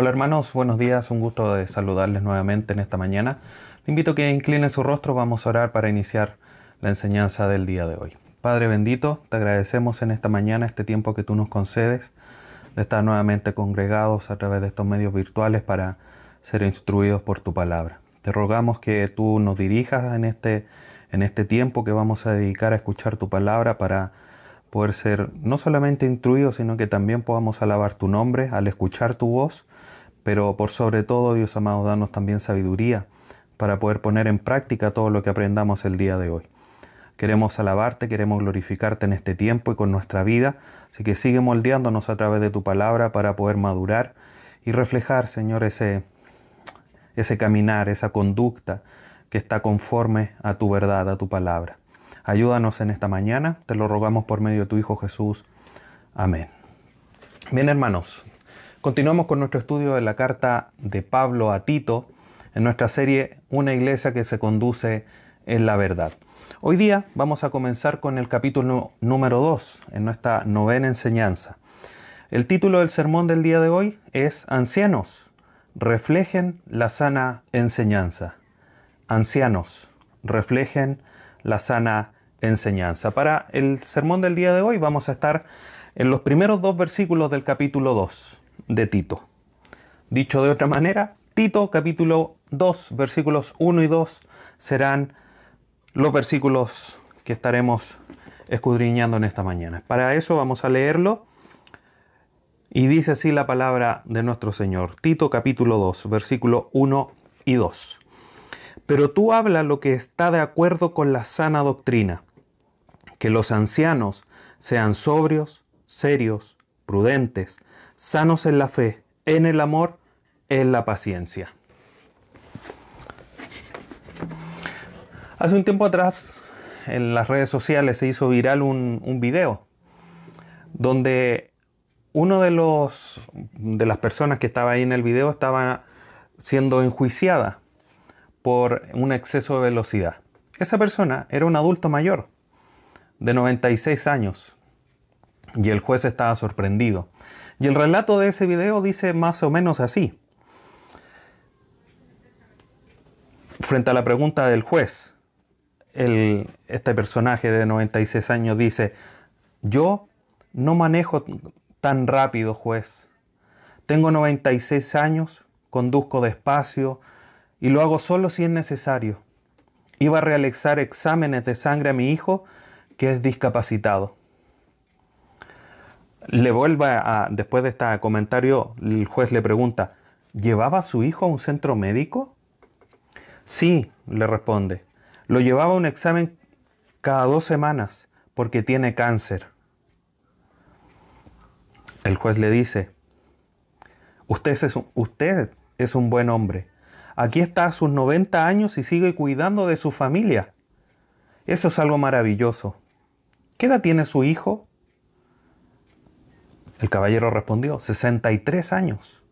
Hola hermanos, buenos días, un gusto de saludarles nuevamente en esta mañana. Le invito a que incline su rostro, vamos a orar para iniciar la enseñanza del día de hoy. Padre bendito, te agradecemos en esta mañana este tiempo que tú nos concedes de estar nuevamente congregados a través de estos medios virtuales para ser instruidos por tu palabra. Te rogamos que tú nos dirijas en este, en este tiempo que vamos a dedicar a escuchar tu palabra para poder ser no solamente instruidos, sino que también podamos alabar tu nombre al escuchar tu voz pero por sobre todo, Dios amado, danos también sabiduría para poder poner en práctica todo lo que aprendamos el día de hoy. Queremos alabarte, queremos glorificarte en este tiempo y con nuestra vida, así que sigue moldeándonos a través de tu palabra para poder madurar y reflejar, Señor, ese, ese caminar, esa conducta que está conforme a tu verdad, a tu palabra. Ayúdanos en esta mañana, te lo rogamos por medio de tu Hijo Jesús. Amén. Bien, hermanos, Continuamos con nuestro estudio de la carta de Pablo a Tito en nuestra serie Una iglesia que se conduce en la verdad. Hoy día vamos a comenzar con el capítulo número 2 en nuestra novena enseñanza. El título del sermón del día de hoy es Ancianos, reflejen la sana enseñanza. Ancianos, reflejen la sana enseñanza. Para el sermón del día de hoy vamos a estar en los primeros dos versículos del capítulo 2 de Tito. Dicho de otra manera, Tito capítulo 2 versículos 1 y 2 serán los versículos que estaremos escudriñando en esta mañana. Para eso vamos a leerlo y dice así la palabra de nuestro Señor. Tito capítulo 2 versículo 1 y 2. Pero tú habla lo que está de acuerdo con la sana doctrina, que los ancianos sean sobrios, serios, prudentes, sanos en la fe, en el amor, en la paciencia. Hace un tiempo atrás en las redes sociales se hizo viral un, un video donde uno de los de las personas que estaba ahí en el video estaba siendo enjuiciada por un exceso de velocidad. Esa persona era un adulto mayor de 96 años y el juez estaba sorprendido y el relato de ese video dice más o menos así. Frente a la pregunta del juez, este personaje de 96 años dice, yo no manejo tan rápido, juez. Tengo 96 años, conduzco despacio y lo hago solo si es necesario. Iba a realizar exámenes de sangre a mi hijo que es discapacitado le vuelva a, después de este comentario, el juez le pregunta, ¿llevaba a su hijo a un centro médico? Sí, le responde, lo llevaba a un examen cada dos semanas porque tiene cáncer. El juez le dice, usted es, un, usted es un buen hombre. Aquí está a sus 90 años y sigue cuidando de su familia. Eso es algo maravilloso. ¿Qué edad tiene su hijo? El caballero respondió, 63 años.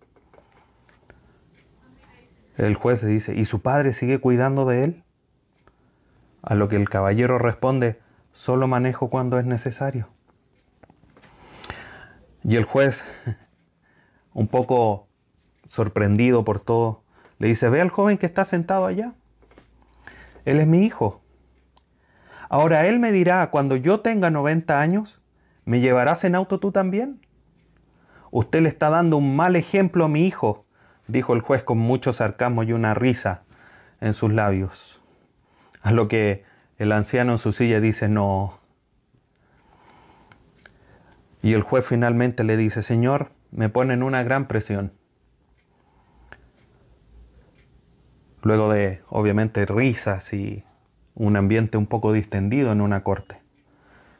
El juez dice, ¿y su padre sigue cuidando de él? A lo que el caballero responde, solo manejo cuando es necesario. Y el juez, un poco sorprendido por todo, le dice, ve al joven que está sentado allá. Él es mi hijo. Ahora él me dirá, cuando yo tenga 90 años, ¿me llevarás en auto tú también? Usted le está dando un mal ejemplo a mi hijo, dijo el juez con mucho sarcasmo y una risa en sus labios. A lo que el anciano en su silla dice, no. Y el juez finalmente le dice, Señor, me ponen una gran presión. Luego de, obviamente, risas y un ambiente un poco distendido en una corte.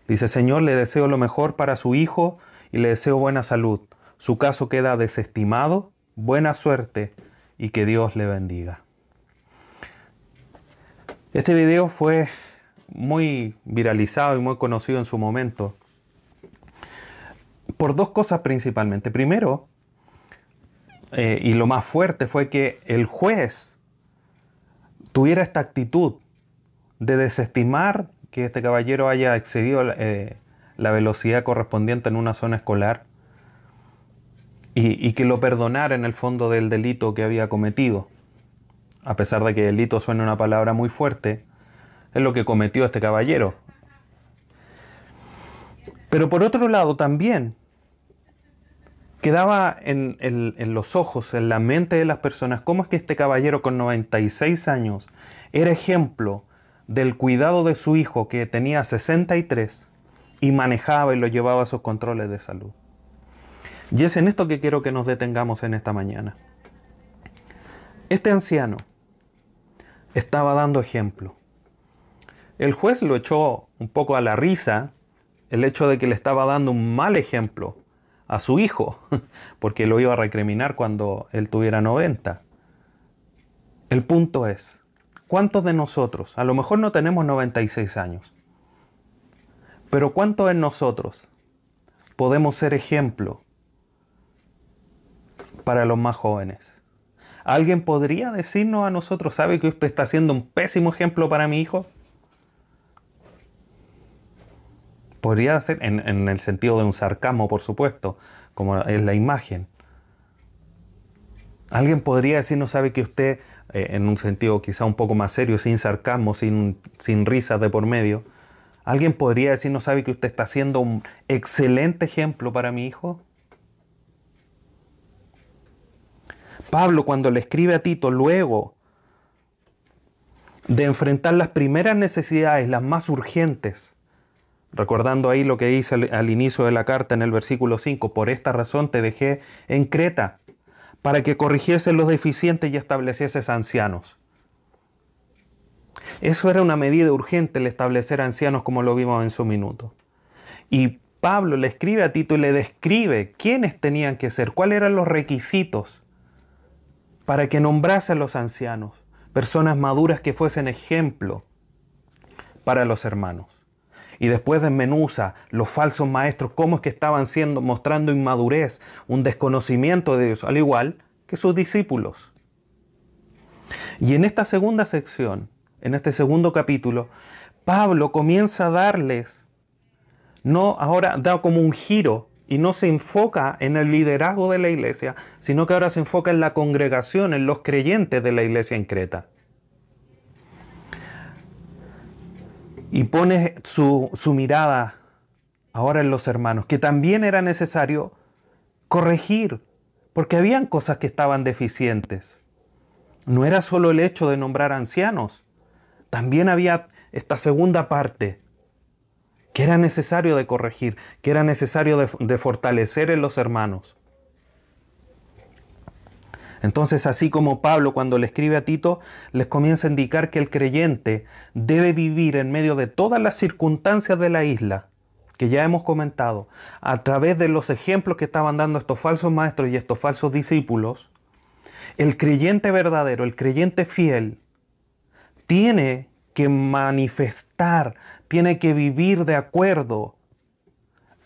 Dice, Señor, le deseo lo mejor para su hijo y le deseo buena salud su caso queda desestimado, buena suerte y que Dios le bendiga. Este video fue muy viralizado y muy conocido en su momento por dos cosas principalmente. Primero, eh, y lo más fuerte fue que el juez tuviera esta actitud de desestimar que este caballero haya excedido eh, la velocidad correspondiente en una zona escolar y, que lo perdonara en el fondo del delito que había cometido. A pesar de que delito suena una palabra muy fuerte, es lo que cometió este caballero. Pero por otro lado también quedaba en, en, los ojos, en la mente de las personas, cómo es que este caballero con 96 años era ejemplo del cuidado de su hijo que tenía 63 y manejaba y lo llevaba a sus controles de salud. Y es en esto que quiero que nos detengamos en esta mañana. Este anciano estaba dando ejemplo. El juez lo echó un poco a la risa el hecho de que le estaba dando un mal ejemplo a su hijo, porque lo iba a recriminar cuando él tuviera 90. El punto es, ¿cuántos de nosotros, a lo mejor no tenemos 96 años, pero cuántos de nosotros podemos ser ejemplo para los más jóvenes. ¿Alguien podría decirnos a nosotros, sabe que usted está haciendo un pésimo ejemplo para mi hijo? Podría ser en, el sentido de un sarcasmo, por supuesto, como es la imagen. Alguien podría decirnos, sabe que usted, eh, en un sentido quizá un poco más serio, sin sarcasmo, sin, sin risas de por medio, alguien podría decirnos, sabe que usted está haciendo un excelente ejemplo para mi hijo. Pablo cuando le escribe a Tito luego de enfrentar las primeras necesidades, las más urgentes, recordando ahí lo que dice al, inicio de la carta en el versículo 5, por esta razón te dejé en Creta, para que corrigiese los deficientes y establecieses ancianos. Eso era una medida urgente el establecer ancianos como lo vimos en su minuto. Y Pablo le escribe a Tito y le describe quiénes tenían que ser, cuáles eran los requisitos para que nombrase a los ancianos, personas maduras que fuesen ejemplo para los hermanos. Y después desmenuza los falsos maestros, cómo es que estaban siendo, mostrando inmadurez, un desconocimiento de Dios, al igual que sus discípulos. Y en esta segunda sección, en este segundo capítulo, Pablo comienza a darles, no ahora da como un giro y no se enfoca en el liderazgo de la iglesia, sino que ahora se enfoca en la congregación, en los creyentes de la iglesia en Creta. Y pone su, su mirada ahora en los hermanos, que también era necesario corregir, porque habían cosas que estaban deficientes. No era solo el hecho de nombrar ancianos, también había esta segunda parte, que era necesario de corregir, que era necesario de, fortalecer en los hermanos. Entonces, así como Pablo cuando le escribe a Tito, les comienza a indicar que el creyente debe vivir en medio de todas las circunstancias de la isla, que ya hemos comentado, a través de los ejemplos que estaban dando estos falsos maestros y estos falsos discípulos, el creyente verdadero, el creyente fiel, tiene que manifestar, tiene que vivir de acuerdo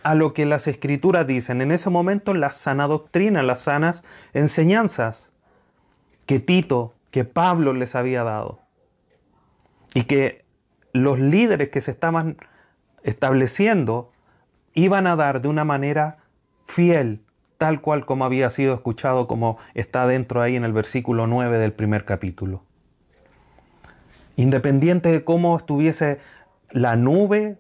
a lo que las escrituras dicen. En ese momento la sana doctrina, las sanas enseñanzas que Tito, que Pablo les había dado. Y que los líderes que se estaban estableciendo iban a dar de una manera fiel, tal cual como había sido escuchado, como está dentro ahí en el versículo 9 del primer capítulo. Independiente de cómo estuviese la nube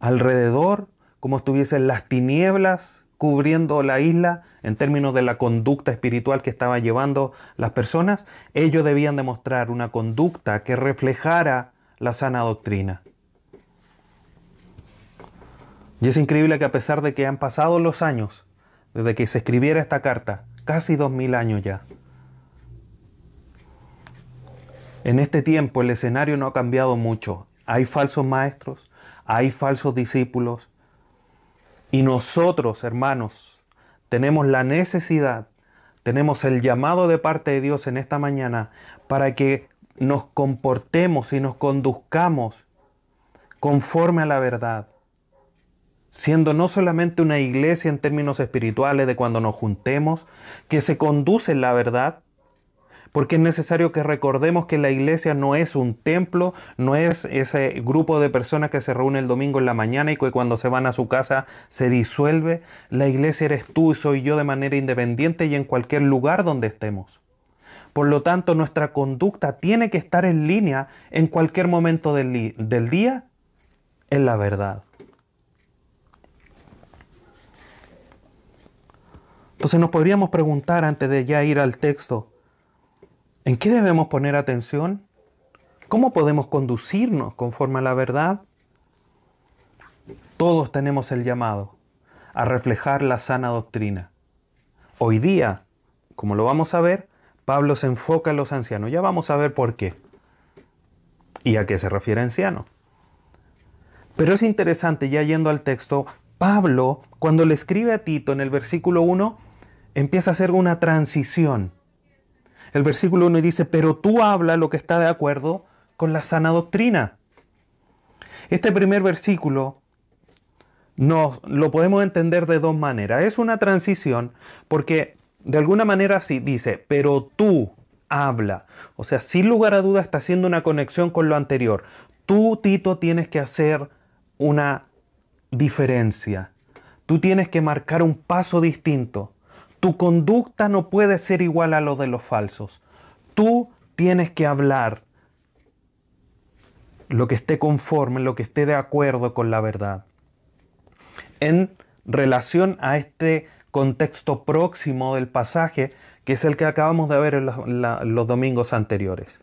alrededor, cómo estuviesen las tinieblas cubriendo la isla en términos de la conducta espiritual que estaban llevando las personas, ellos debían demostrar una conducta que reflejara la sana doctrina. Y es increíble que a pesar de que han pasado los años desde que se escribiera esta carta, casi dos mil años ya, En este tiempo el escenario no ha cambiado mucho. Hay falsos maestros, hay falsos discípulos. Y nosotros, hermanos, tenemos la necesidad, tenemos el llamado de parte de Dios en esta mañana para que nos comportemos y nos conduzcamos conforme a la verdad, siendo no solamente una iglesia en términos espirituales de cuando nos juntemos, que se conduce la verdad, porque es necesario que recordemos que la iglesia no es un templo, no es ese grupo de personas que se reúne el domingo en la mañana y que cuando se van a su casa se disuelve. La iglesia eres tú y soy yo de manera independiente y en cualquier lugar donde estemos. Por lo tanto, nuestra conducta tiene que estar en línea en cualquier momento del, del día en la verdad. Entonces nos podríamos preguntar antes de ya ir al texto, ¿en qué debemos poner atención? ¿Cómo podemos conducirnos conforme a la verdad? Todos tenemos el llamado a reflejar la sana doctrina. Hoy día, como lo vamos a ver, Pablo se enfoca en los ancianos. Ya vamos a ver por qué. ¿Y a qué se refiere anciano? Pero es interesante, ya yendo al texto, Pablo, cuando le escribe a Tito en el versículo 1, empieza a hacer una transición. El versículo 1 dice, pero tú habla lo que está de acuerdo con la sana doctrina. Este primer versículo no, lo podemos entender de dos maneras. Es una transición porque de alguna manera sí dice, pero tú habla. O sea, sin lugar a duda está haciendo una conexión con lo anterior. Tú, Tito, tienes que hacer una diferencia. Tú tienes que marcar un paso distinto. Tu conducta no puede ser igual a lo de los falsos. Tú tienes que hablar lo que esté conforme, lo que esté de acuerdo con la verdad. En relación a este contexto próximo del pasaje, que es el que acabamos de ver en los, domingos anteriores,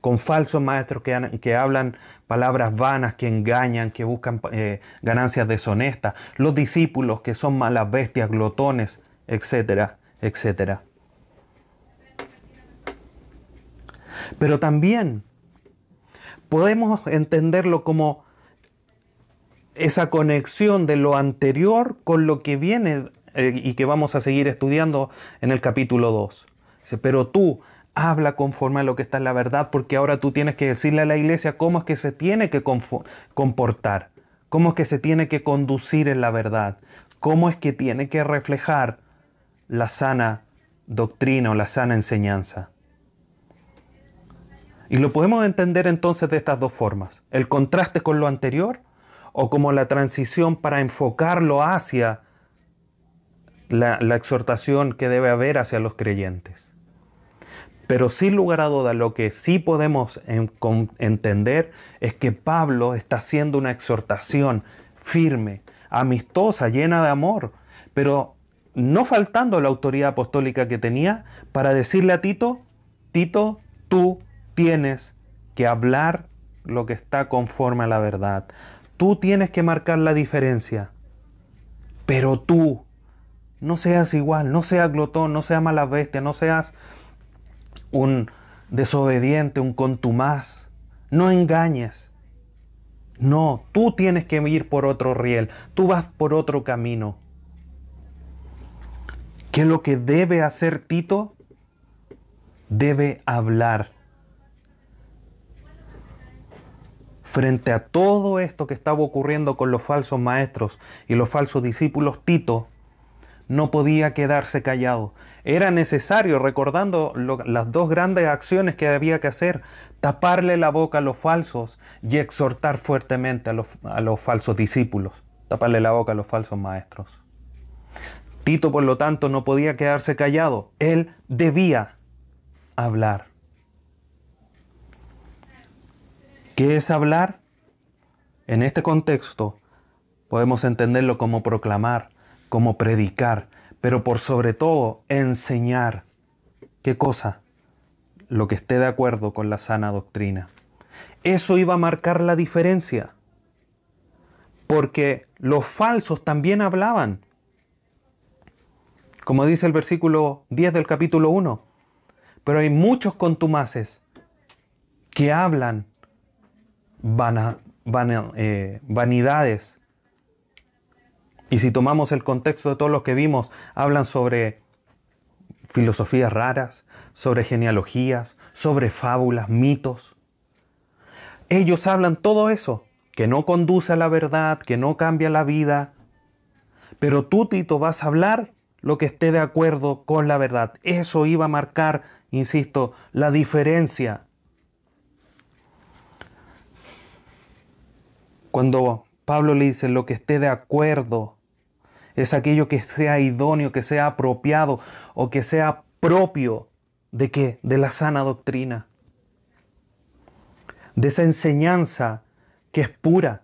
con falsos maestros que, hablan palabras vanas, que engañan, que buscan eh, ganancias deshonestas, los discípulos que son malas bestias, glotones, etcétera, etcétera. Pero también podemos entenderlo como esa conexión de lo anterior con lo que viene eh, y que vamos a seguir estudiando en el capítulo 2. pero tú habla conforme a lo que está en la verdad, porque ahora tú tienes que decirle a la iglesia cómo es que se tiene que comportar, cómo es que se tiene que conducir en la verdad, cómo es que tiene que reflejar la sana doctrina o la sana enseñanza. Y lo podemos entender entonces de estas dos formas. El contraste con lo anterior o como la transición para enfocarlo hacia la, exhortación que debe haber hacia los creyentes. Pero sin lugar a duda lo que sí podemos entender es que Pablo está haciendo una exhortación firme, amistosa, llena de amor, pero no faltando la autoridad apostólica que tenía para decirle a Tito, Tito, tú tienes que hablar lo que está conforme a la verdad. Tú tienes que marcar la diferencia. Pero tú, no seas igual, no seas glotón, no seas mala bestia, no seas un desobediente, un contumaz. No engañes. No, tú tienes que ir por otro riel, tú vas por otro camino. ¿Qué es lo que debe hacer Tito? Debe hablar. Frente a todo esto que estaba ocurriendo con los falsos maestros y los falsos discípulos, Tito no podía quedarse callado. Era necesario, recordando las dos grandes acciones que había que hacer, taparle la boca a los falsos y exhortar fuertemente a los, a los falsos discípulos, taparle la boca a los falsos maestros. Tito, por lo tanto, no podía quedarse callado. Él debía hablar. ¿Qué es hablar? En este contexto podemos entenderlo como proclamar, como predicar, pero por sobre todo enseñar. ¿Qué cosa? Lo que esté de acuerdo con la sana doctrina. Eso iba a marcar la diferencia, porque los falsos también hablaban, como dice el versículo 10 del capítulo 1. Pero hay muchos contumaces que hablan eh, vanidades. Y si tomamos el contexto de todos los que vimos, hablan sobre filosofías raras, sobre genealogías, sobre fábulas, mitos. Ellos hablan todo eso, que no conduce a la verdad, que no cambia la vida. Pero tú, Tito, vas a hablar lo que esté de acuerdo con la verdad. Eso iba a marcar insisto, la diferencia. Cuando Pablo le dice lo que esté de acuerdo, es aquello que sea idóneo, que sea apropiado o que sea propio de qué? De la sana doctrina. De esa enseñanza que es pura,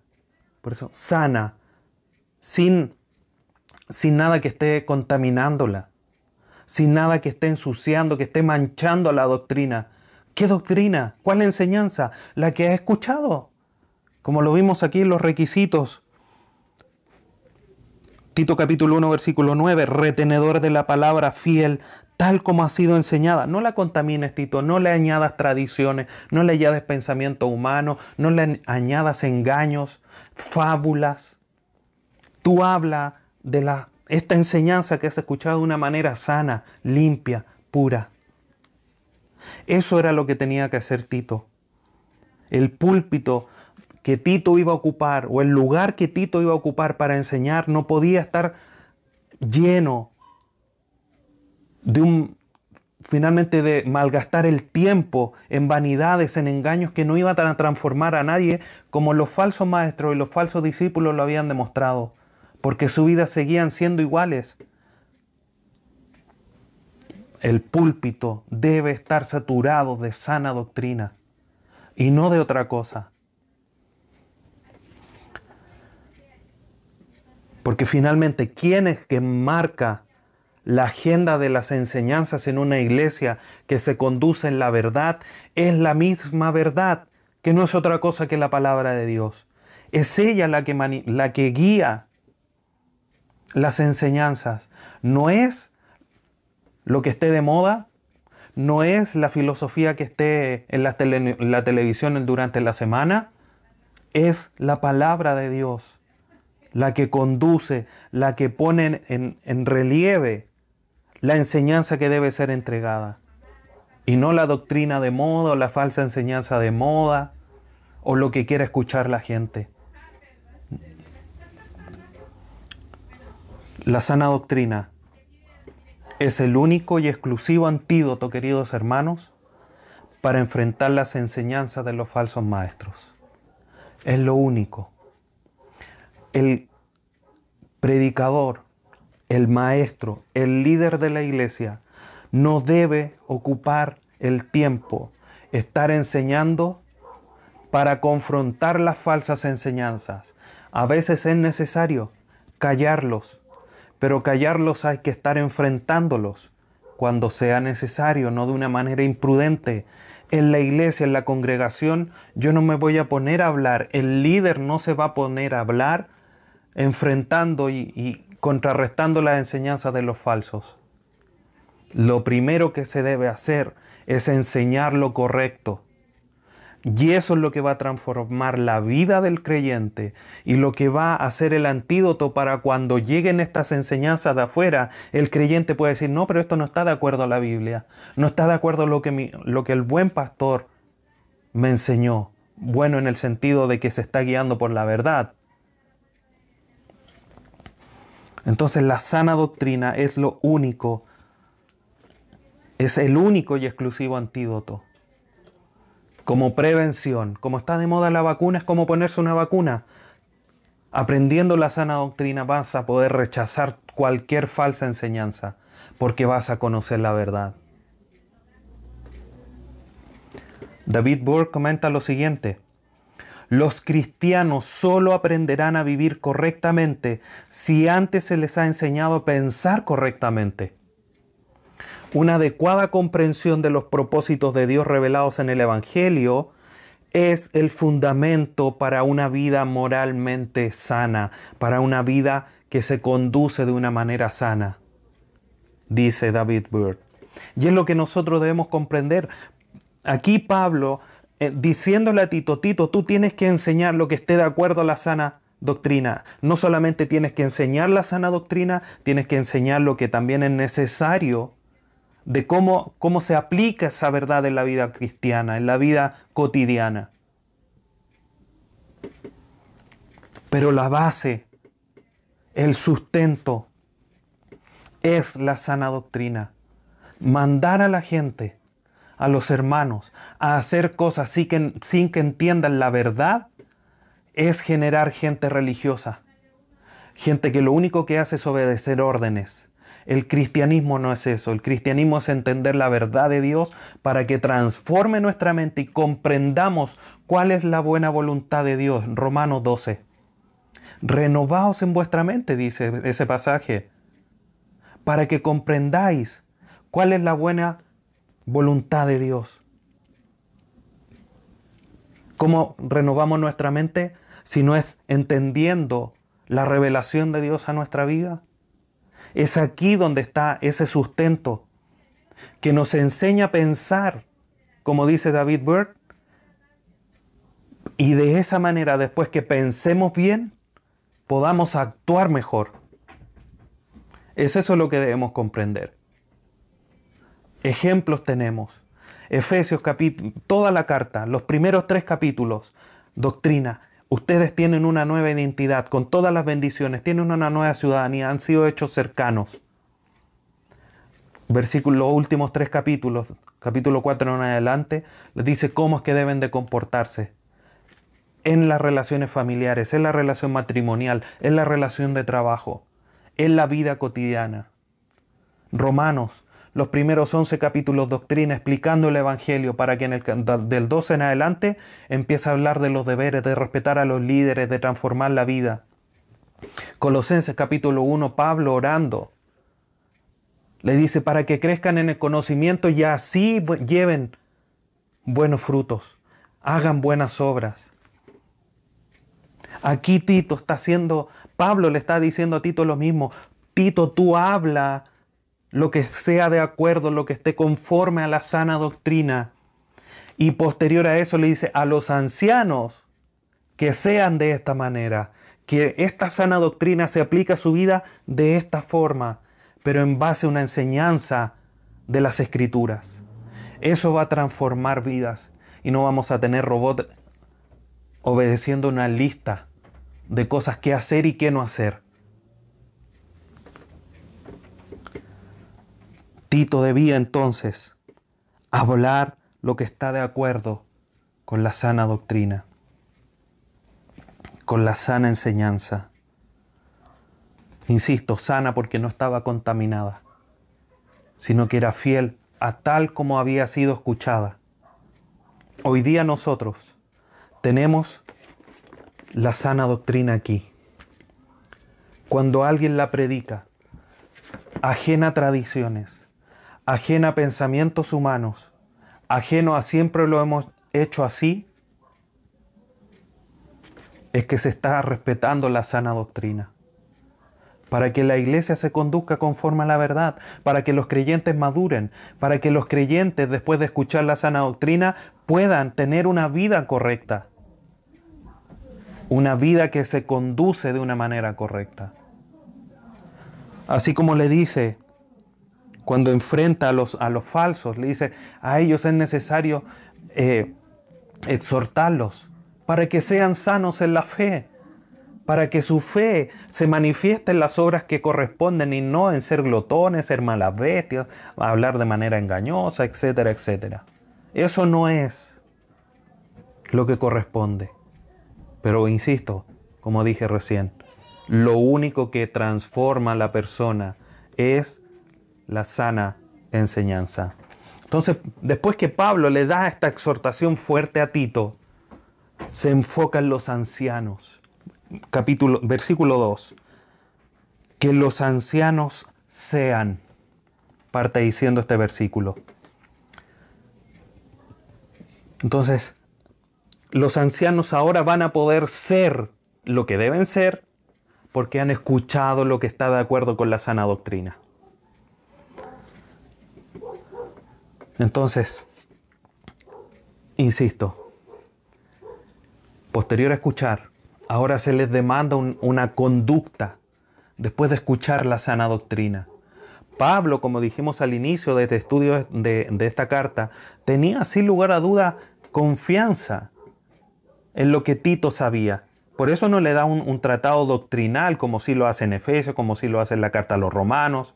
por eso sana, sin, sin nada que esté contaminándola, sin nada que esté ensuciando, que esté manchando la doctrina. ¿Qué doctrina? ¿Cuál enseñanza? La que ha escuchado. Como lo vimos aquí en los requisitos. Tito capítulo 1 versículo 9, retenedor de la palabra fiel, tal como ha sido enseñada. No la contamines, Tito, no le añadas tradiciones, no le añades pensamiento humano, no le añadas engaños, fábulas. Tú habla de la, esta enseñanza que has escuchado de una manera sana, limpia, pura. Eso era lo que tenía que hacer Tito. El púlpito que Tito iba a ocupar o el lugar que Tito iba a ocupar para enseñar no podía estar lleno de un finalmente de malgastar el tiempo en vanidades, en engaños que no iban a transformar a nadie como los falsos maestros y los falsos discípulos lo habían demostrado, porque su vida seguían siendo iguales. El púlpito debe estar saturado de sana doctrina y no de otra cosa. Porque finalmente, ¿quién es que marca la agenda de las enseñanzas en una iglesia que se conduce en la verdad? Es la misma verdad, que no es otra cosa que la palabra de Dios. Es ella la que, la que guía las enseñanzas. No es lo que esté de moda, no es la filosofía que esté en la, televisión durante la semana, es la palabra de Dios la que conduce, la que pone en, relieve la enseñanza que debe ser entregada. Y no la doctrina de moda o la falsa enseñanza de moda o lo que quiera escuchar la gente. La sana doctrina es el único y exclusivo antídoto, queridos hermanos, para enfrentar las enseñanzas de los falsos maestros. Es lo único el predicador, el maestro, el líder de la iglesia, no debe ocupar el tiempo, estar enseñando para confrontar las falsas enseñanzas. A veces es necesario callarlos, pero callarlos hay que estar enfrentándolos cuando sea necesario, no de una manera imprudente. En la iglesia, en la congregación, yo no me voy a poner a hablar, el líder no se va a poner a hablar enfrentando y, contrarrestando las enseñanzas de los falsos. Lo primero que se debe hacer es enseñar lo correcto. Y eso es lo que va a transformar la vida del creyente y lo que va a ser el antídoto para cuando lleguen estas enseñanzas de afuera, el creyente puede decir, no, pero esto no está de acuerdo a la Biblia, no está de acuerdo a lo que, lo que el buen pastor me enseñó. Bueno en el sentido de que se está guiando por la verdad, entonces la sana doctrina es lo único, es el único y exclusivo antídoto. Como prevención, como está de moda la vacuna, es como ponerse una vacuna. Aprendiendo la sana doctrina vas a poder rechazar cualquier falsa enseñanza, porque vas a conocer la verdad. David Burke comenta lo siguiente. Los cristianos solo aprenderán a vivir correctamente si antes se les ha enseñado a pensar correctamente. Una adecuada comprensión de los propósitos de Dios revelados en el Evangelio es el fundamento para una vida moralmente sana, para una vida que se conduce de una manera sana, dice David Bird. Y es lo que nosotros debemos comprender. Aquí Pablo eh, diciéndole a Tito, Tito, tú tienes que enseñar lo que esté de acuerdo a la sana doctrina. No solamente tienes que enseñar la sana doctrina, tienes que enseñar lo que también es necesario de cómo, cómo se aplica esa verdad en la vida cristiana, en la vida cotidiana. Pero la base, el sustento, es la sana doctrina. Mandar a la gente a los hermanos a hacer cosas sin que, sin que entiendan la verdad es generar gente religiosa. Gente que lo único que hace es obedecer órdenes. El cristianismo no es eso. El cristianismo es entender la verdad de Dios para que transforme nuestra mente y comprendamos cuál es la buena voluntad de Dios. Romanos 12. Renovaos en vuestra mente, dice ese pasaje, para que comprendáis cuál es la buena voluntad de Dios. ¿Cómo renovamos nuestra mente si no es entendiendo la revelación de Dios a nuestra vida? Es aquí donde está ese sustento que nos enseña a pensar, como dice David Bird, y de esa manera, después que pensemos bien, podamos actuar mejor. Es eso lo que debemos comprender. Ejemplos tenemos. Efesios toda la carta, los primeros tres capítulos, doctrina. Ustedes tienen una nueva identidad con todas las bendiciones, tienen una nueva ciudadanía, han sido hechos cercanos. Versículo, los últimos tres capítulos, capítulo 4 en adelante, les dice cómo es que deben de comportarse en las relaciones familiares, en la relación matrimonial, en la relación de trabajo, en la vida cotidiana. Romanos, los primeros 11 capítulos doctrina explicando el Evangelio para que en el, del 12 en adelante empiece a hablar de los deberes, de respetar a los líderes, de transformar la vida. Colosenses capítulo 1, Pablo orando. Le dice para que crezcan en el conocimiento y así lleven buenos frutos, hagan buenas obras. Aquí Tito está haciendo, Pablo le está diciendo a Tito lo mismo. Tito, tú habla lo que sea de acuerdo, lo que esté conforme a la sana doctrina. Y posterior a eso le dice a los ancianos que sean de esta manera, que esta sana doctrina se aplique a su vida de esta forma, pero en base a una enseñanza de las escrituras. Eso va a transformar vidas y no vamos a tener robots obedeciendo una lista de cosas que hacer y qué no hacer. Tito debía entonces hablar lo que está de acuerdo con la sana doctrina, con la sana enseñanza. Insisto, sana porque no estaba contaminada, sino que era fiel a tal como había sido escuchada. Hoy día nosotros tenemos la sana doctrina aquí. Cuando alguien la predica, ajena a tradiciones, ajena a pensamientos humanos, ajeno a siempre lo hemos hecho así, es que se está respetando la sana doctrina. Para que la iglesia se conduzca conforme a la verdad, para que los creyentes maduren, para que los creyentes después de escuchar la sana doctrina puedan tener una vida correcta, una vida que se conduce de una manera correcta. Así como le dice cuando enfrenta a los, a los falsos, le dice, a ellos es necesario eh, exhortarlos para que sean sanos en la fe, para que su fe se manifieste en las obras que corresponden y no en ser glotones, ser malas bestias, hablar de manera engañosa, etcétera, etcétera. Eso no es lo que corresponde. Pero insisto, como dije recién, lo único que transforma a la persona es la sana enseñanza. Entonces, después que Pablo le da esta exhortación fuerte a Tito, se enfoca en los ancianos. Capítulo, versículo 2. Que los ancianos sean, parte diciendo este versículo. Entonces, los ancianos ahora van a poder ser lo que deben ser porque han escuchado lo que está de acuerdo con la sana doctrina. Entonces, insisto, posterior a escuchar, ahora se les demanda una conducta después de escuchar la sana doctrina. Pablo, como dijimos al inicio de este estudio de, esta carta, tenía sin lugar a duda confianza en lo que Tito sabía. Por eso no le da un, tratado doctrinal como si lo hace en Efesios, como si lo hace en la carta a los romanos.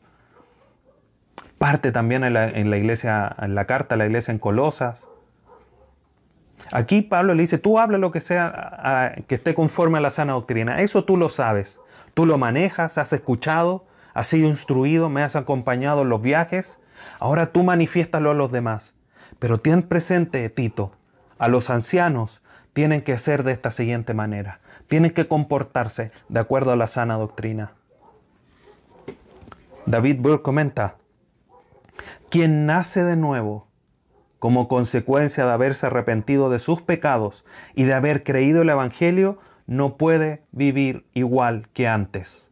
Parte también en la, iglesia, en la carta la iglesia en Colosas. Aquí Pablo le dice, tú habla lo que sea que esté conforme a la sana doctrina. Eso tú lo sabes. Tú lo manejas, has escuchado, has sido instruido, me has acompañado en los viajes. Ahora tú manifiéstalo a los demás. Pero ten presente, Tito, a los ancianos tienen que ser de esta siguiente manera. Tienen que comportarse de acuerdo a la sana doctrina. David Burr comenta, quien nace de nuevo como consecuencia de haberse arrepentido de sus pecados y de haber creído el Evangelio, no puede vivir igual que antes.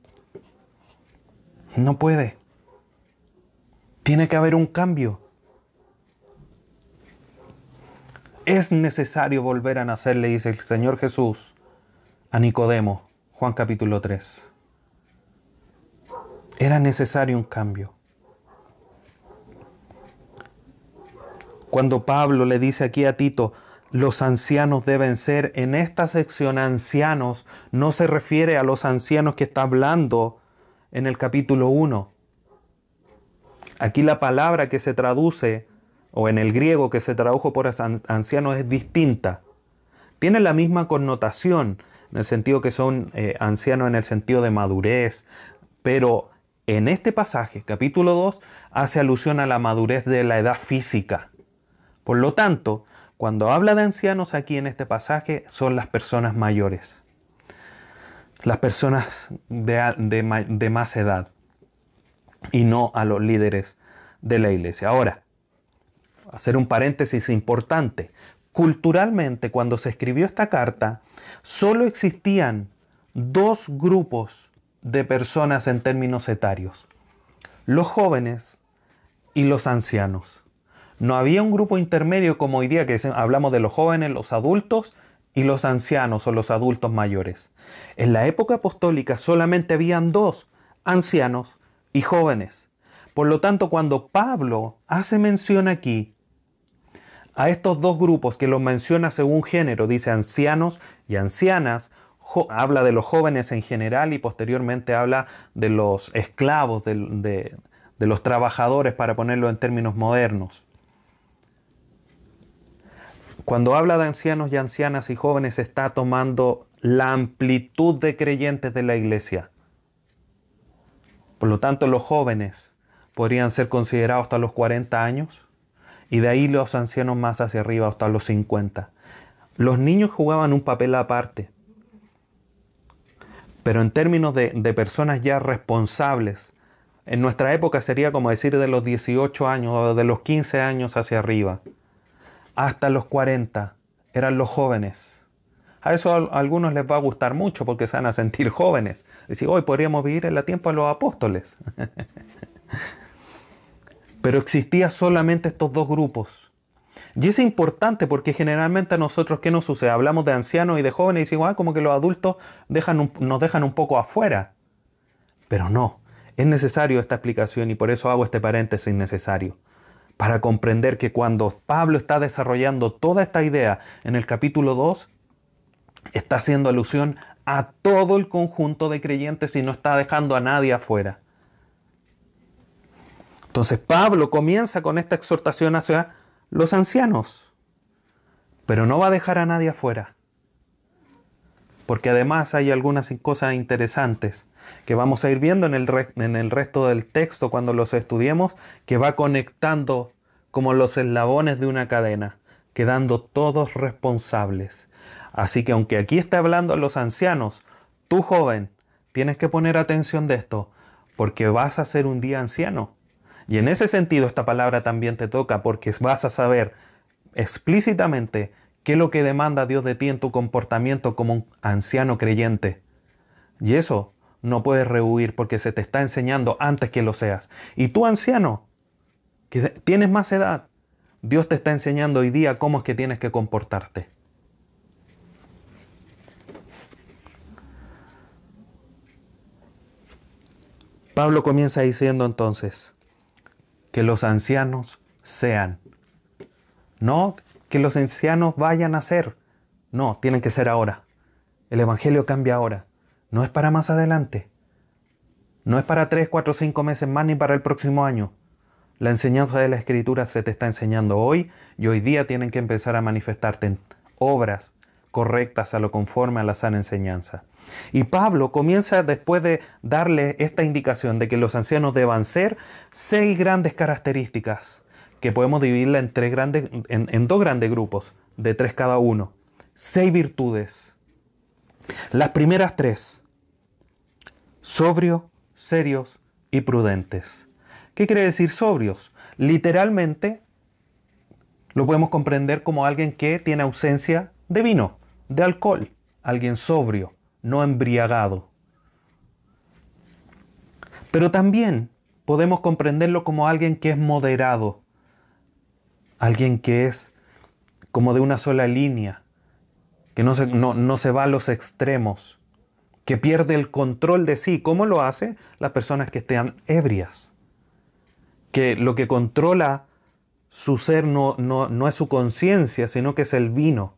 No puede. Tiene que haber un cambio. Es necesario volver a nacer, le dice el Señor Jesús a Nicodemo, Juan capítulo 3. Era necesario un cambio. Cuando Pablo le dice aquí a Tito, los ancianos deben ser, en esta sección ancianos no se refiere a los ancianos que está hablando en el capítulo 1. Aquí la palabra que se traduce, o en el griego que se tradujo por ancianos es distinta. Tiene la misma connotación, en el sentido que son eh, ancianos en el sentido de madurez, pero en este pasaje, capítulo 2, hace alusión a la madurez de la edad física. Por lo tanto, cuando habla de ancianos aquí en este pasaje, son las personas mayores, las personas de, más edad, y no a los líderes de la iglesia. Ahora, hacer un paréntesis importante. Culturalmente, cuando se escribió esta carta, solo existían dos grupos de personas en términos etarios, los jóvenes y los ancianos. No había un grupo intermedio como hoy día que hablamos de los jóvenes, los adultos y los ancianos o los adultos mayores. En la época apostólica solamente habían dos, ancianos y jóvenes. Por lo tanto, cuando Pablo hace mención aquí a estos dos grupos que los menciona según género, dice ancianos y ancianas, habla de los jóvenes en general y posteriormente habla de los esclavos, de los trabajadores, para ponerlo en términos modernos. Cuando habla de ancianos y ancianas y jóvenes está tomando la amplitud de creyentes de la iglesia. Por lo tanto, los jóvenes podrían ser considerados hasta los 40 años y de ahí los ancianos más hacia arriba hasta los 50. Los niños jugaban un papel aparte, pero en términos de, de personas ya responsables, en nuestra época sería como decir de los 18 años o de los 15 años hacia arriba hasta los 40 eran los jóvenes. A eso a algunos les va a gustar mucho porque se van a sentir jóvenes. Decir, hoy podríamos vivir en el tiempo de los apóstoles. Pero existía solamente estos dos grupos. Y es importante porque generalmente a nosotros, ¿qué nos sucede? Hablamos de ancianos y de jóvenes y decimos, ah, como que los adultos nos dejan un poco afuera. Pero no, es necesario esta explicación y por eso hago este paréntesis necesario para comprender que cuando Pablo está desarrollando toda esta idea en el capítulo 2, está haciendo alusión a todo el conjunto de creyentes y no está dejando a nadie afuera. Entonces Pablo comienza con esta exhortación hacia los ancianos, pero no va a dejar a nadie afuera, porque además hay algunas cosas interesantes que vamos a ir viendo en el, resto del texto cuando los estudiemos, que va conectando como los eslabones de una cadena, quedando todos responsables. Así que aunque aquí está hablando a los ancianos, tú joven, tienes que poner atención de esto, porque vas a ser un día anciano. Y en ese sentido esta palabra también te toca, porque vas a saber explícitamente qué es lo que demanda Dios de ti en tu comportamiento como un anciano creyente. Y eso no puedes rehuir porque se te está enseñando antes que lo seas. Y tú anciano, que tienes más edad, Dios te está enseñando hoy día cómo es que tienes que comportarte. Pablo comienza diciendo entonces que los ancianos sean. No que los ancianos vayan a ser. No, tienen que ser ahora. El Evangelio cambia ahora. No es para más adelante. No es para 3, 4, 5 meses más ni para el próximo año. La enseñanza de la escritura se te está enseñando hoy y hoy día tienen que empezar a manifestarte en obras correctas a lo conforme a la sana enseñanza. Y Pablo comienza después de darle esta indicación de que los ancianos deban ser seis grandes características que podemos dividirla en, tres grandes, en, dos grandes grupos, de tres cada uno. Seis virtudes. Las primeras tres, sobrio, serios y prudentes. ¿Qué quiere decir sobrios? Literalmente lo podemos comprender como alguien que tiene ausencia de vino, de alcohol, alguien sobrio, no embriagado. Pero también podemos comprenderlo como alguien que es moderado, alguien que es como de una sola línea, que no se, no, se va a los extremos, que pierde el control de sí. ¿Cómo lo hace? Las personas que estén ebrias. Que lo que controla su ser no, no, no es su conciencia, sino que es el vino.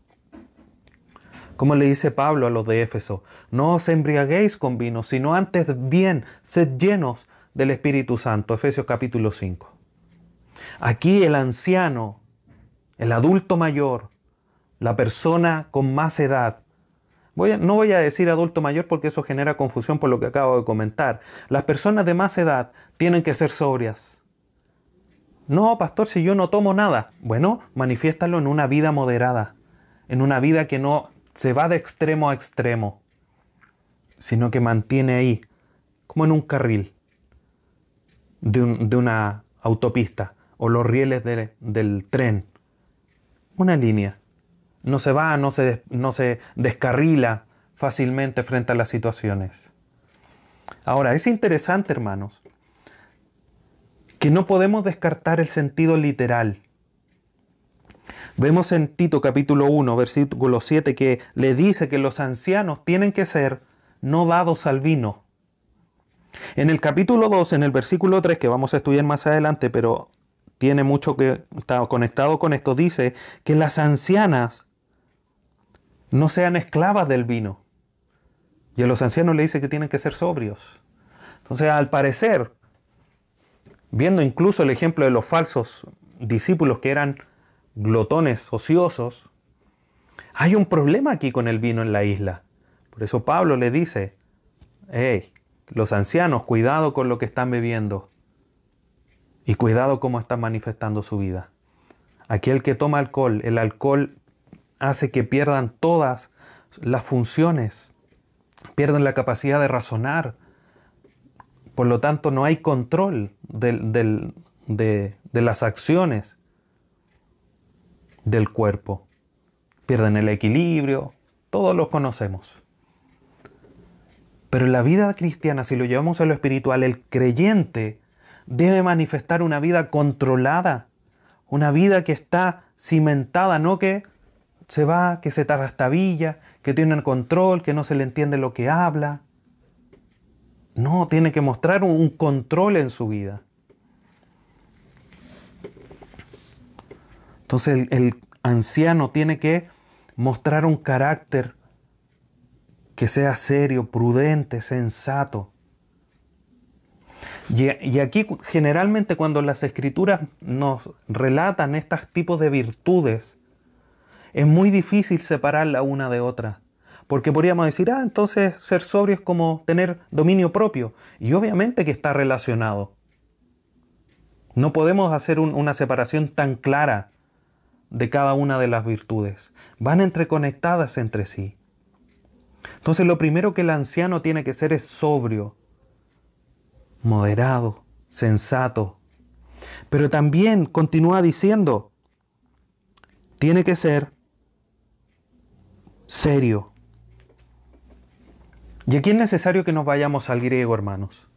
Como le dice Pablo a los de Éfeso, no os embriaguéis con vino, sino antes bien, sed llenos del Espíritu Santo. Efesios capítulo 5. Aquí el anciano, el adulto mayor, la persona con más edad, no voy a decir adulto mayor porque eso genera confusión por lo que acabo de comentar. Las personas de más edad tienen que ser sobrias. No, pastor, si yo no tomo nada. Bueno, manifiéstalo en una vida moderada, en una vida que no se va de extremo a extremo, sino que mantiene ahí, como en un carril de, una autopista o los rieles del tren. Una línea. No se va, no se, no se descarrila fácilmente frente a las situaciones. Ahora, es interesante, hermanos, que no podemos descartar el sentido literal. Vemos en Tito capítulo 1, versículo 7, que le dice que los ancianos tienen que ser no dados al vino. En el capítulo 2, en el versículo 3, que vamos a estudiar más adelante, pero tiene mucho que está conectado con esto, dice que las ancianas no sean esclavas del vino. Y a los ancianos le dice que tienen que ser sobrios. Entonces, al parecer, viendo incluso el ejemplo de los falsos discípulos que eran glotones ociosos, hay un problema aquí con el vino en la isla. Por eso Pablo le dice, hey, los ancianos, cuidado con lo que están bebiendo. Y cuidado cómo está manifestando su vida. Aquel que toma alcohol, el alcohol hace que pierdan todas las funciones, pierdan la capacidad de razonar. Por lo tanto, no hay control de, de las acciones del cuerpo. Pierden el equilibrio, todos los conocemos. Pero en la vida cristiana, si lo llevamos a lo espiritual, el creyente debe manifestar una vida controlada, una vida que está cimentada, no que se va, que se tarrastabilla, que tiene el control, que no se le entiende lo que habla. No, tiene que mostrar un control en su vida. Entonces el, el anciano tiene que mostrar un carácter que sea serio, prudente, sensato. Y, aquí generalmente cuando las escrituras nos relatan estos tipos de virtudes, es muy difícil separarla una de otra. Porque podríamos decir, ah, entonces ser sobrio es como tener dominio propio. Y obviamente que está relacionado. No podemos hacer una separación tan clara de cada una de las virtudes. Van entreconectadas entre sí. Entonces lo primero que el anciano tiene que ser es sobrio, moderado, sensato. Pero también continúa diciendo, tiene que ser serio. Y aquí es necesario que nos vayamos al griego, hermanos.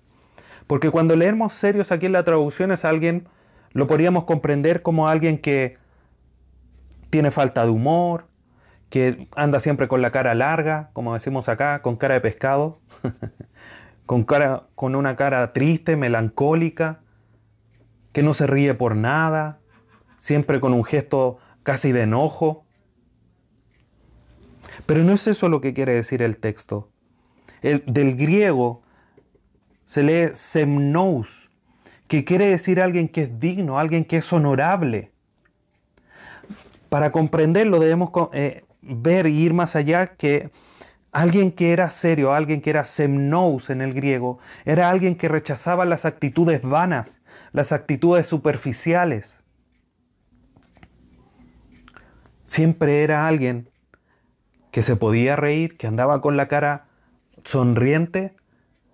Porque cuando leemos serios aquí en la traducción es alguien, lo podríamos comprender como alguien que tiene falta de humor, que anda siempre con la cara larga, como decimos acá, con cara de pescado. con, cara, con una cara triste, melancólica, que no se ríe por nada, siempre con un gesto casi de enojo. Pero no es eso lo que quiere decir el texto. El, del griego se lee semnous, que quiere decir alguien que es digno, alguien que es honorable. Para comprenderlo debemos eh, ver y ir más allá que alguien que era serio, alguien que era semnous en el griego, era alguien que rechazaba las actitudes vanas, las actitudes superficiales. Siempre era alguien que se podía reír, que andaba con la cara sonriente,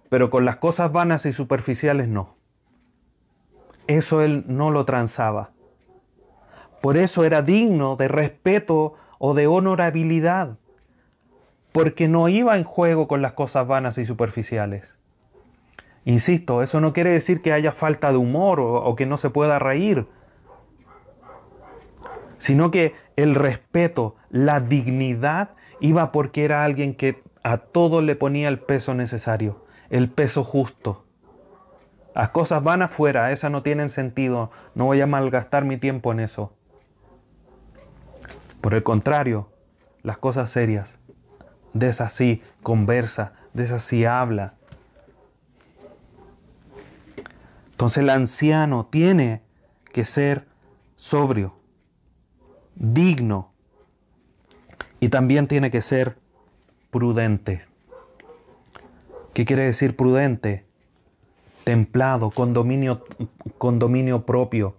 pero con las cosas vanas y superficiales no. Eso él no lo transaba. Por eso era digno de respeto o de honorabilidad, porque no iba en juego con las cosas vanas y superficiales. Insisto, eso no quiere decir que haya falta de humor o, que no se pueda reír, sino que el respeto, la dignidad iba porque era alguien que a todo le ponía el peso necesario, el peso justo. Las cosas van afuera, esas no tienen sentido, no voy a malgastar mi tiempo en eso. Por el contrario, las cosas serias, de esas sí conversa, de esas sí habla. Entonces el anciano tiene que ser sobrio, digno y también tiene que ser prudente. ¿Qué quiere decir prudente? Templado, con dominio, con dominio propio.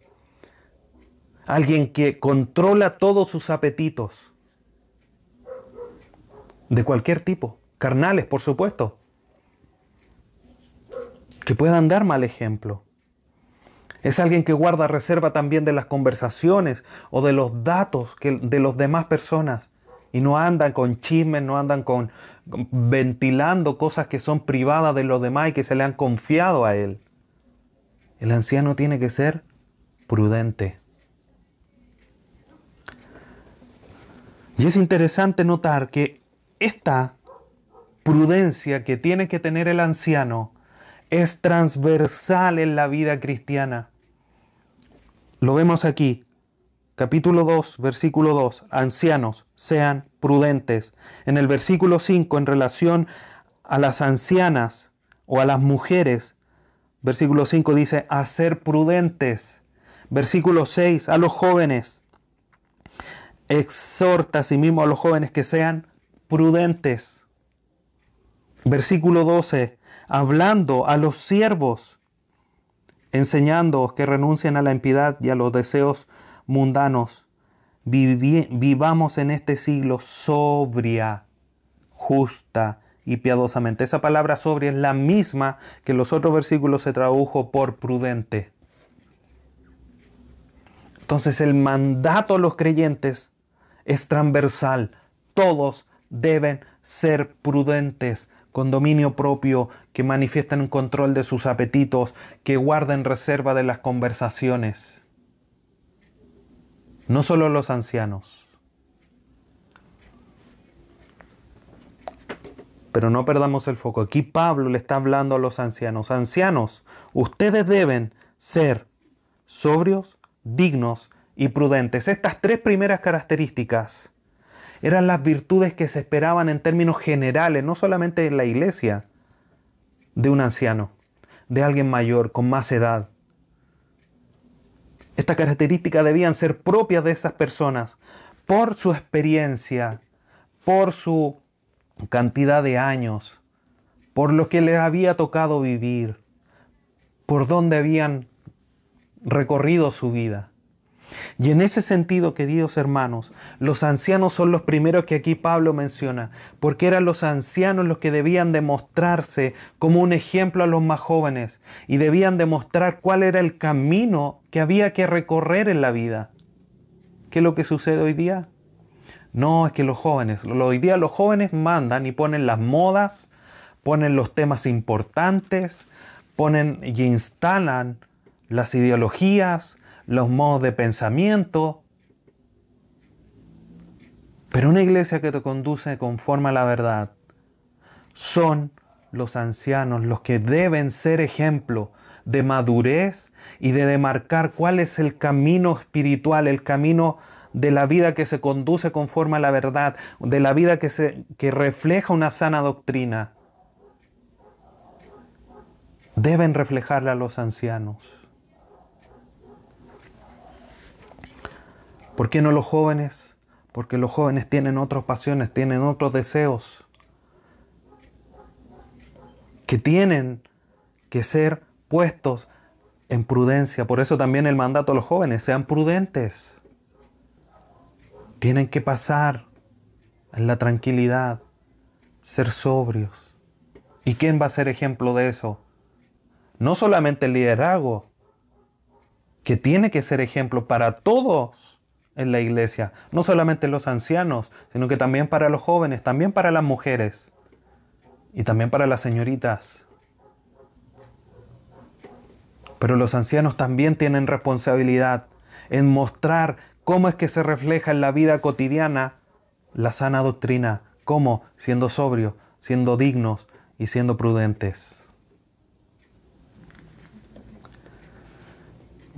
Alguien que controla todos sus apetitos. De cualquier tipo. Carnales, por supuesto. Que puedan dar mal ejemplo. Es alguien que guarda reserva también de las conversaciones o de los datos de las demás personas. Y no andan con chismes, no andan con, ventilando cosas que son privadas de los demás y que se le han confiado a él. El anciano tiene que ser prudente. Y es interesante notar que esta prudencia que tiene que tener el anciano es transversal en la vida cristiana. Lo vemos aquí capítulo 2, versículo 2, ancianos, sean prudentes. En el versículo 5, en relación a las ancianas o a las mujeres, versículo 5 dice, a ser prudentes. Versículo 6, a los jóvenes, exhorta a sí mismo a los jóvenes que sean prudentes. Versículo 12, hablando a los siervos, enseñando que renuncien a la impiedad y a los deseos mundanos, vivamos en este siglo sobria, justa y piadosamente. Esa palabra sobria es la misma que en los otros versículos se tradujo por prudente. Entonces el mandato a los creyentes es transversal. Todos deben ser prudentes, con dominio propio, que manifiesten un control de sus apetitos, que guarden reserva de las conversaciones no solo los ancianos. Pero no perdamos el foco. Aquí Pablo le está hablando a los ancianos. Ancianos, ustedes deben ser sobrios, dignos y prudentes. Estas tres primeras características eran las virtudes que se esperaban en términos generales, no solamente en la iglesia, de un anciano, de alguien mayor, con más edad. Estas características debían ser propias de esas personas por su experiencia, por su cantidad de años, por lo que les había tocado vivir, por donde habían recorrido su vida. Y en ese sentido, queridos hermanos, los ancianos son los primeros que aquí Pablo menciona, porque eran los ancianos los que debían demostrarse como un ejemplo a los más jóvenes y debían demostrar cuál era el camino que había que recorrer en la vida. ¿Qué es lo que sucede hoy día? No, es que los jóvenes, hoy día los jóvenes mandan y ponen las modas, ponen los temas importantes, ponen y instalan las ideologías, los modos de pensamiento. Pero una iglesia que te conduce conforme a la verdad son los ancianos los que deben ser ejemplo de madurez y de demarcar cuál es el camino espiritual, el camino de la vida que se conduce conforme a la verdad, de la vida que, se, que refleja una sana doctrina. Deben reflejarle a los ancianos. ¿Por qué no los jóvenes? Porque los jóvenes tienen otras pasiones, tienen otros deseos que tienen que ser puestos en prudencia. Por eso también el mandato a los jóvenes, sean prudentes. Tienen que pasar en la tranquilidad, ser sobrios. ¿Y quién va a ser ejemplo de eso? No solamente el liderazgo, que tiene que ser ejemplo para todos en la iglesia, no solamente los ancianos, sino que también para los jóvenes, también para las mujeres y también para las señoritas. Pero los ancianos también tienen responsabilidad en mostrar cómo es que se refleja en la vida cotidiana la sana doctrina, cómo siendo sobrios, siendo dignos y siendo prudentes.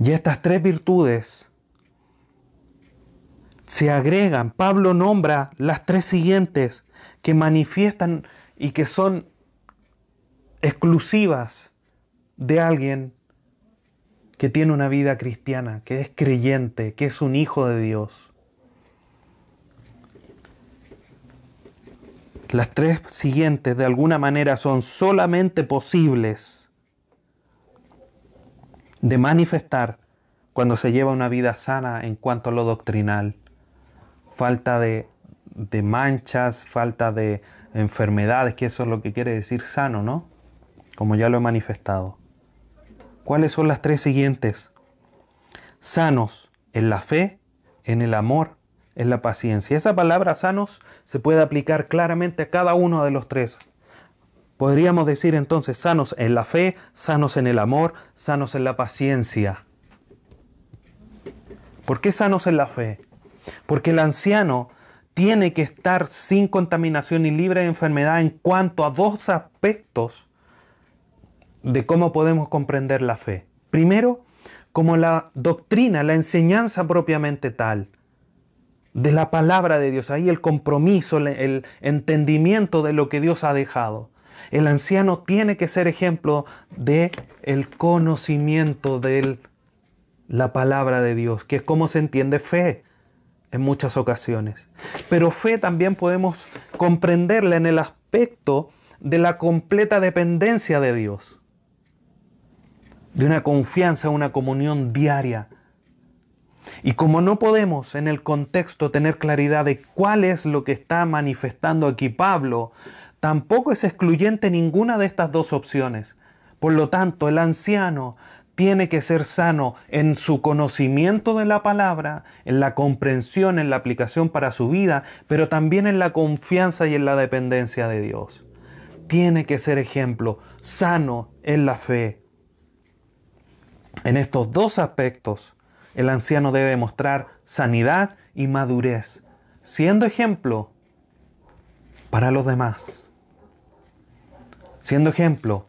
Y estas tres virtudes se agregan, Pablo nombra las tres siguientes que manifiestan y que son exclusivas de alguien que tiene una vida cristiana, que es creyente, que es un hijo de Dios. Las tres siguientes de alguna manera son solamente posibles de manifestar cuando se lleva una vida sana en cuanto a lo doctrinal. Falta de, manchas, falta de enfermedades, que eso es lo que quiere decir sano, ¿no? Como ya lo he manifestado. ¿Cuáles son las tres siguientes? Sanos en la fe, en el amor, en la paciencia. Esa palabra sanos se puede aplicar claramente a cada uno de los tres. Podríamos decir entonces sanos en la fe, sanos en el amor, sanos en la paciencia. ¿Por qué sanos en la fe? Porque el anciano tiene que estar sin contaminación y libre de enfermedad en cuanto a dos aspectos de cómo podemos comprender la fe. Primero, como la doctrina, la enseñanza propiamente tal, de la palabra de Dios, ahí el compromiso, el entendimiento de lo que Dios ha dejado. El anciano tiene que ser ejemplo de el conocimiento de la palabra de Dios, que es como se entiende fe en muchas ocasiones. Pero fe también podemos comprenderla en el aspecto de la completa dependencia de Dios de una confianza, una comunión diaria. Y como no podemos en el contexto tener claridad de cuál es lo que está manifestando aquí Pablo, tampoco es excluyente ninguna de estas dos opciones. Por lo tanto, el anciano tiene que ser sano en su conocimiento de la palabra, en la comprensión, en la aplicación para su vida, pero también en la confianza y en la dependencia de Dios. Tiene que ser ejemplo, sano en la fe, en estos dos aspectos, el anciano debe mostrar sanidad y madurez, siendo ejemplo para los demás. Siendo ejemplo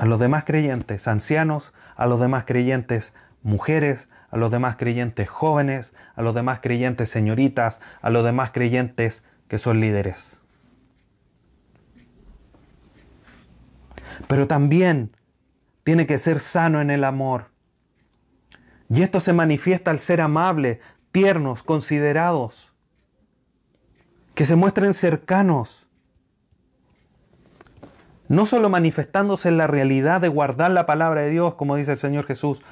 a los demás creyentes ancianos, a los demás creyentes mujeres, a los demás creyentes jóvenes, a los demás creyentes señoritas, a los demás creyentes que son líderes. Pero también tiene que ser sano en el amor. Y esto se manifiesta al ser amable, tiernos, considerados, que se muestren cercanos, no solo manifestándose en la realidad de guardar la palabra de Dios, como dice el Señor Jesús,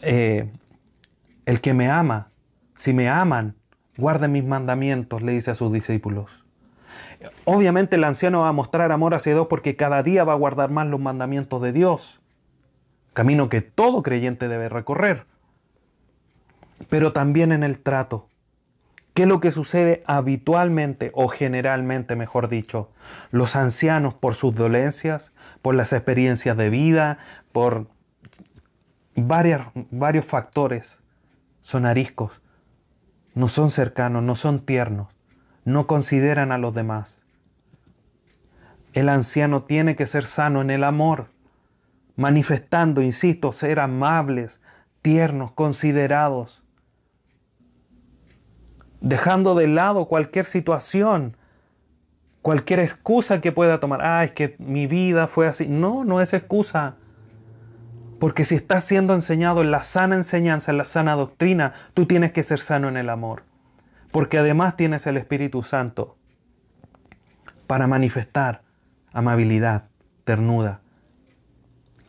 eh, el que me ama, si me aman, guarden mis mandamientos, le dice a sus discípulos. Obviamente el anciano va a mostrar amor hacia Dios porque cada día va a guardar más los mandamientos de Dios, camino que todo creyente debe recorrer. Pero también en el trato. ¿Qué es lo que sucede habitualmente o generalmente, mejor dicho? Los ancianos por sus dolencias, por las experiencias de vida, por varios factores, son ariscos, no son cercanos, no son tiernos no consideran a los demás. El anciano tiene que ser sano en el amor, manifestando, insisto, ser amables, tiernos, considerados, dejando de lado cualquier situación, cualquier excusa que pueda tomar. Ah, es que mi vida fue así. No, no es excusa. Porque si estás siendo enseñado en la sana enseñanza, en la sana doctrina, tú tienes que ser sano en el amor. Porque además tienes el Espíritu Santo para manifestar amabilidad, ternura,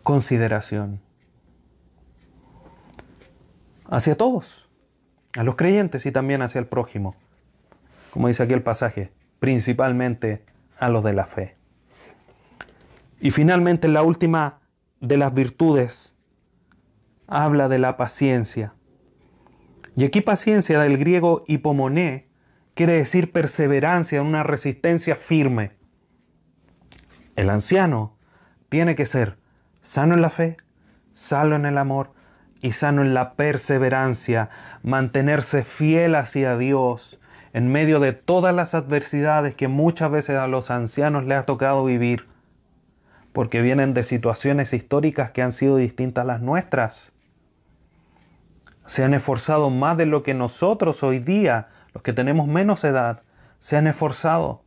consideración. Hacia todos, a los creyentes y también hacia el prójimo. Como dice aquí el pasaje, principalmente a los de la fe. Y finalmente la última de las virtudes habla de la paciencia. Y aquí paciencia del griego hipomoné quiere decir perseverancia, una resistencia firme. El anciano tiene que ser sano en la fe, sano en el amor y sano en la perseverancia, mantenerse fiel hacia Dios en medio de todas las adversidades que muchas veces a los ancianos les ha tocado vivir porque vienen de situaciones históricas que han sido distintas a las nuestras. Se han esforzado más de lo que nosotros hoy día, los que tenemos menos edad, se han esforzado.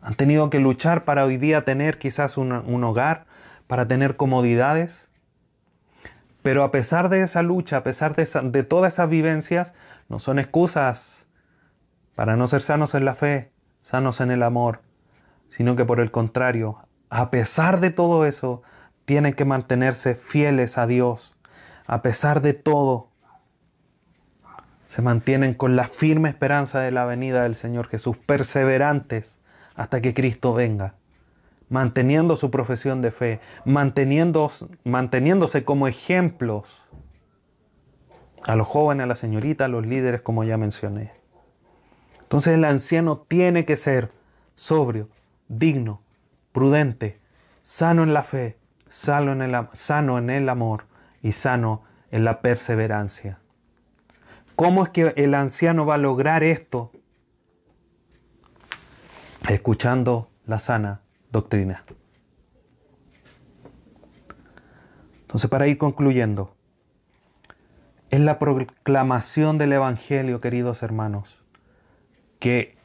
Han tenido que luchar para hoy día tener quizás un, hogar, para tener comodidades. Pero a pesar de esa lucha, a pesar de, de todas esas vivencias, no son excusas para no ser sanos en la fe, sanos en el amor, sino que por el contrario, a pesar de todo eso, tienen que mantenerse fieles a Dios. A pesar de todo, se mantienen con la firme esperanza de la venida del Señor Jesús, perseverantes hasta que Cristo venga, manteniendo su profesión de fe, manteniéndose como ejemplos a los jóvenes, a la señorita, a los líderes, como ya mencioné. Entonces el anciano tiene que ser sobrio, digno, prudente, sano en la fe, sano en el, sano en el amor y sano en la perseverancia. ¿Cómo es que el anciano va a lograr esto? Escuchando la sana doctrina. Entonces, para ir concluyendo, es la proclamación del Evangelio, queridos hermanos, que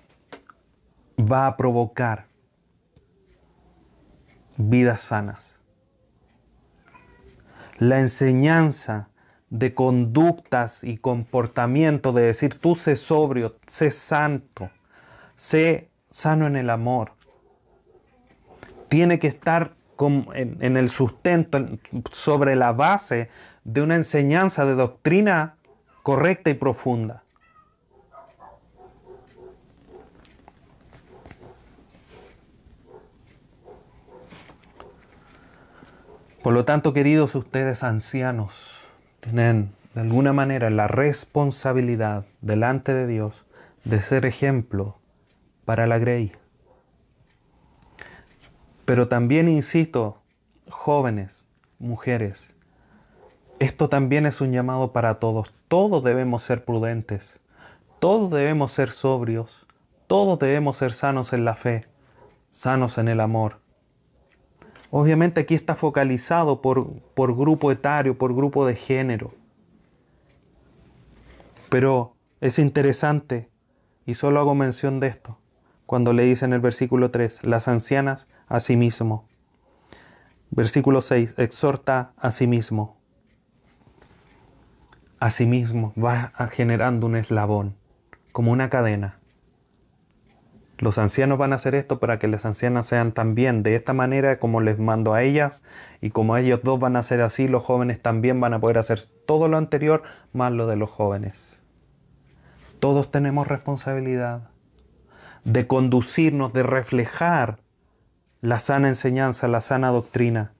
va a provocar vidas sanas. La enseñanza de conductas y comportamiento de decir tú sé sobrio, sé santo, sé sano en el amor. Tiene que estar en, el sustento, sobre la base de una enseñanza de doctrina correcta y profunda. Por lo tanto, queridos ustedes ancianos, tienen de alguna manera la responsabilidad delante de Dios de ser ejemplo para la Grey. Pero también insisto, jóvenes, mujeres, esto también es un llamado para todos. Todos debemos ser prudentes, todos debemos ser sobrios, todos debemos ser sanos en la fe, sanos en el amor, Obviamente aquí está focalizado por, por grupo etario, por grupo de género. Pero es interesante, y solo hago mención de esto, cuando le dice en el versículo 3, las ancianas a sí mismo. Versículo 6, exhorta a sí mismo. A sí mismo va generando un eslabón, como una cadena. Los ancianos van a hacer esto para que las ancianas sean también de esta manera como les mando a ellas y como ellos dos van a ser así, los jóvenes también van a poder hacer todo lo anterior más lo de los jóvenes. Todos tenemos responsabilidad de conducirnos, de reflejar la sana enseñanza, la sana doctrina.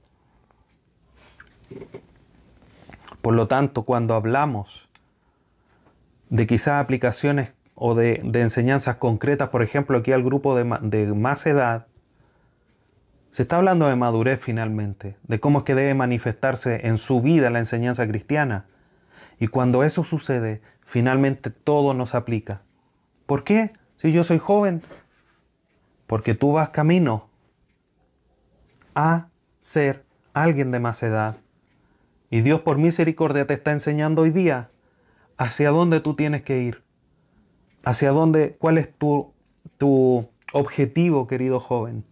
Por lo tanto, cuando hablamos de quizás aplicaciones o de, enseñanzas concretas, por ejemplo, aquí al grupo de, de más edad, se está hablando de madurez finalmente, de cómo es que debe manifestarse en su vida la enseñanza cristiana. Y cuando eso sucede, finalmente todo nos aplica. ¿Por qué? Si yo soy joven, porque tú vas camino a ser alguien de más edad. Y Dios por misericordia te está enseñando hoy día hacia dónde tú tienes que ir hacia dónde, cuál es tu, tu objetivo, querido joven.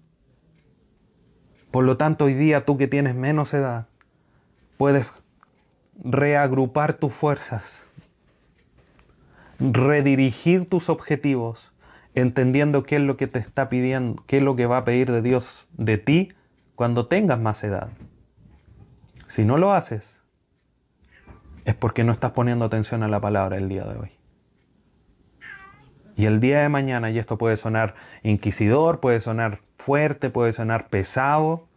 Por lo tanto, hoy día tú que tienes menos edad, puedes reagrupar tus fuerzas, redirigir tus objetivos, entendiendo qué es lo que te está pidiendo, qué es lo que va a pedir de Dios de ti cuando tengas más edad. Si no lo haces, es porque no estás poniendo atención a la palabra el día de hoy. Y el día de mañana, y esto puede sonar inquisidor, puede sonar fuerte, puede sonar pesado,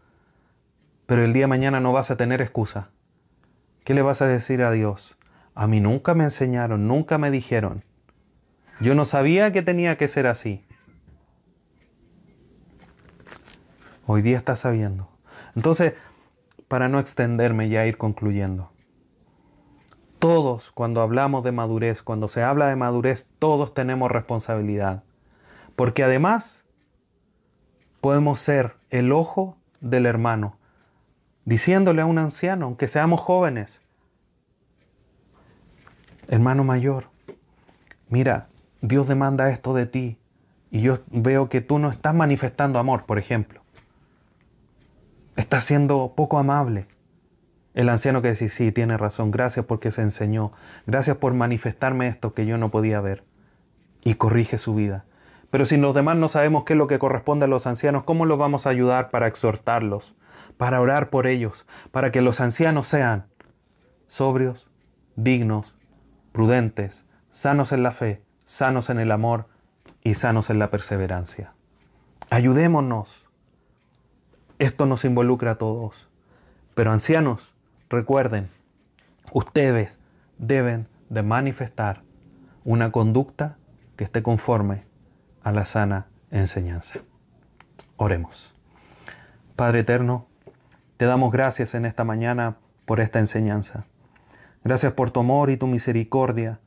pero el día de mañana no vas a tener excusa. ¿Qué le vas a decir a Dios? A mí nunca me enseñaron, nunca me dijeron. Yo no sabía que tenía que ser así. Hoy día está sabiendo. Entonces, para no extenderme y ir concluyendo. Todos, cuando hablamos de madurez, cuando se habla de madurez, todos tenemos responsabilidad. Porque además podemos ser el ojo del hermano, diciéndole a un anciano, aunque seamos jóvenes, hermano mayor, mira, Dios demanda esto de ti y yo veo que tú no estás manifestando amor, por ejemplo. Estás siendo poco amable. El anciano que dice, sí, tiene razón, gracias porque se enseñó, gracias por manifestarme esto que yo no podía ver. Y corrige su vida. Pero si los demás no sabemos qué es lo que corresponde a los ancianos, ¿cómo los vamos a ayudar para exhortarlos, para orar por ellos, para que los ancianos sean sobrios, dignos, prudentes, sanos en la fe, sanos en el amor y sanos en la perseverancia. Ayudémonos. Esto nos involucra a todos. Pero ancianos, recuerden, ustedes deben de manifestar una conducta que esté conforme a la sana enseñanza. Oremos. Padre eterno, te damos gracias en esta mañana por esta enseñanza. Gracias por tu amor y tu misericordia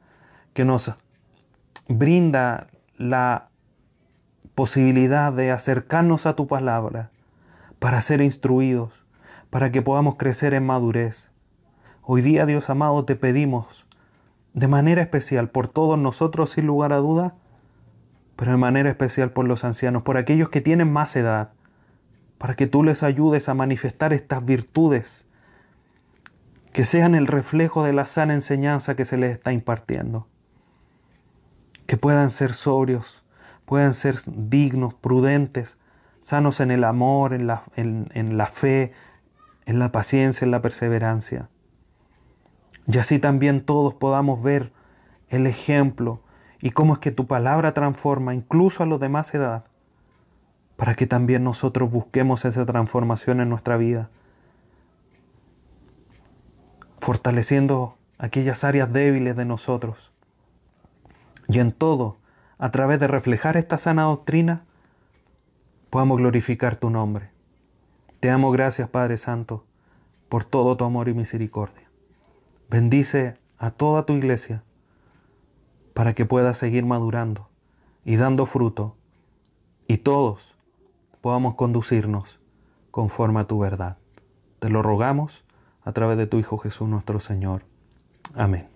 que nos brinda la posibilidad de acercarnos a tu palabra para ser instruidos, para que podamos crecer en madurez. Hoy día, Dios amado, te pedimos de manera especial por todos nosotros, sin lugar a duda, pero de manera especial por los ancianos, por aquellos que tienen más edad, para que tú les ayudes a manifestar estas virtudes que sean el reflejo de la sana enseñanza que se les está impartiendo. Que puedan ser sobrios, puedan ser dignos, prudentes, sanos en el amor, en la, en la fe, en la paciencia, en la perseverancia. Y así también todos podamos ver el ejemplo y cómo es que tu palabra transforma incluso a los de más edad, para que también nosotros busquemos esa transformación en nuestra vida fortaleciendo aquellas áreas débiles de nosotros. Y en todo, a través de reflejar esta sana doctrina, podamos glorificar tu nombre. Te amo gracias, Padre Santo, por todo tu amor y misericordia. Bendice a toda tu iglesia para que pueda seguir madurando y dando fruto y todos podamos conducirnos conforme a tu verdad. Te lo rogamos a través de tu Hijo Jesús nuestro Señor. Amén.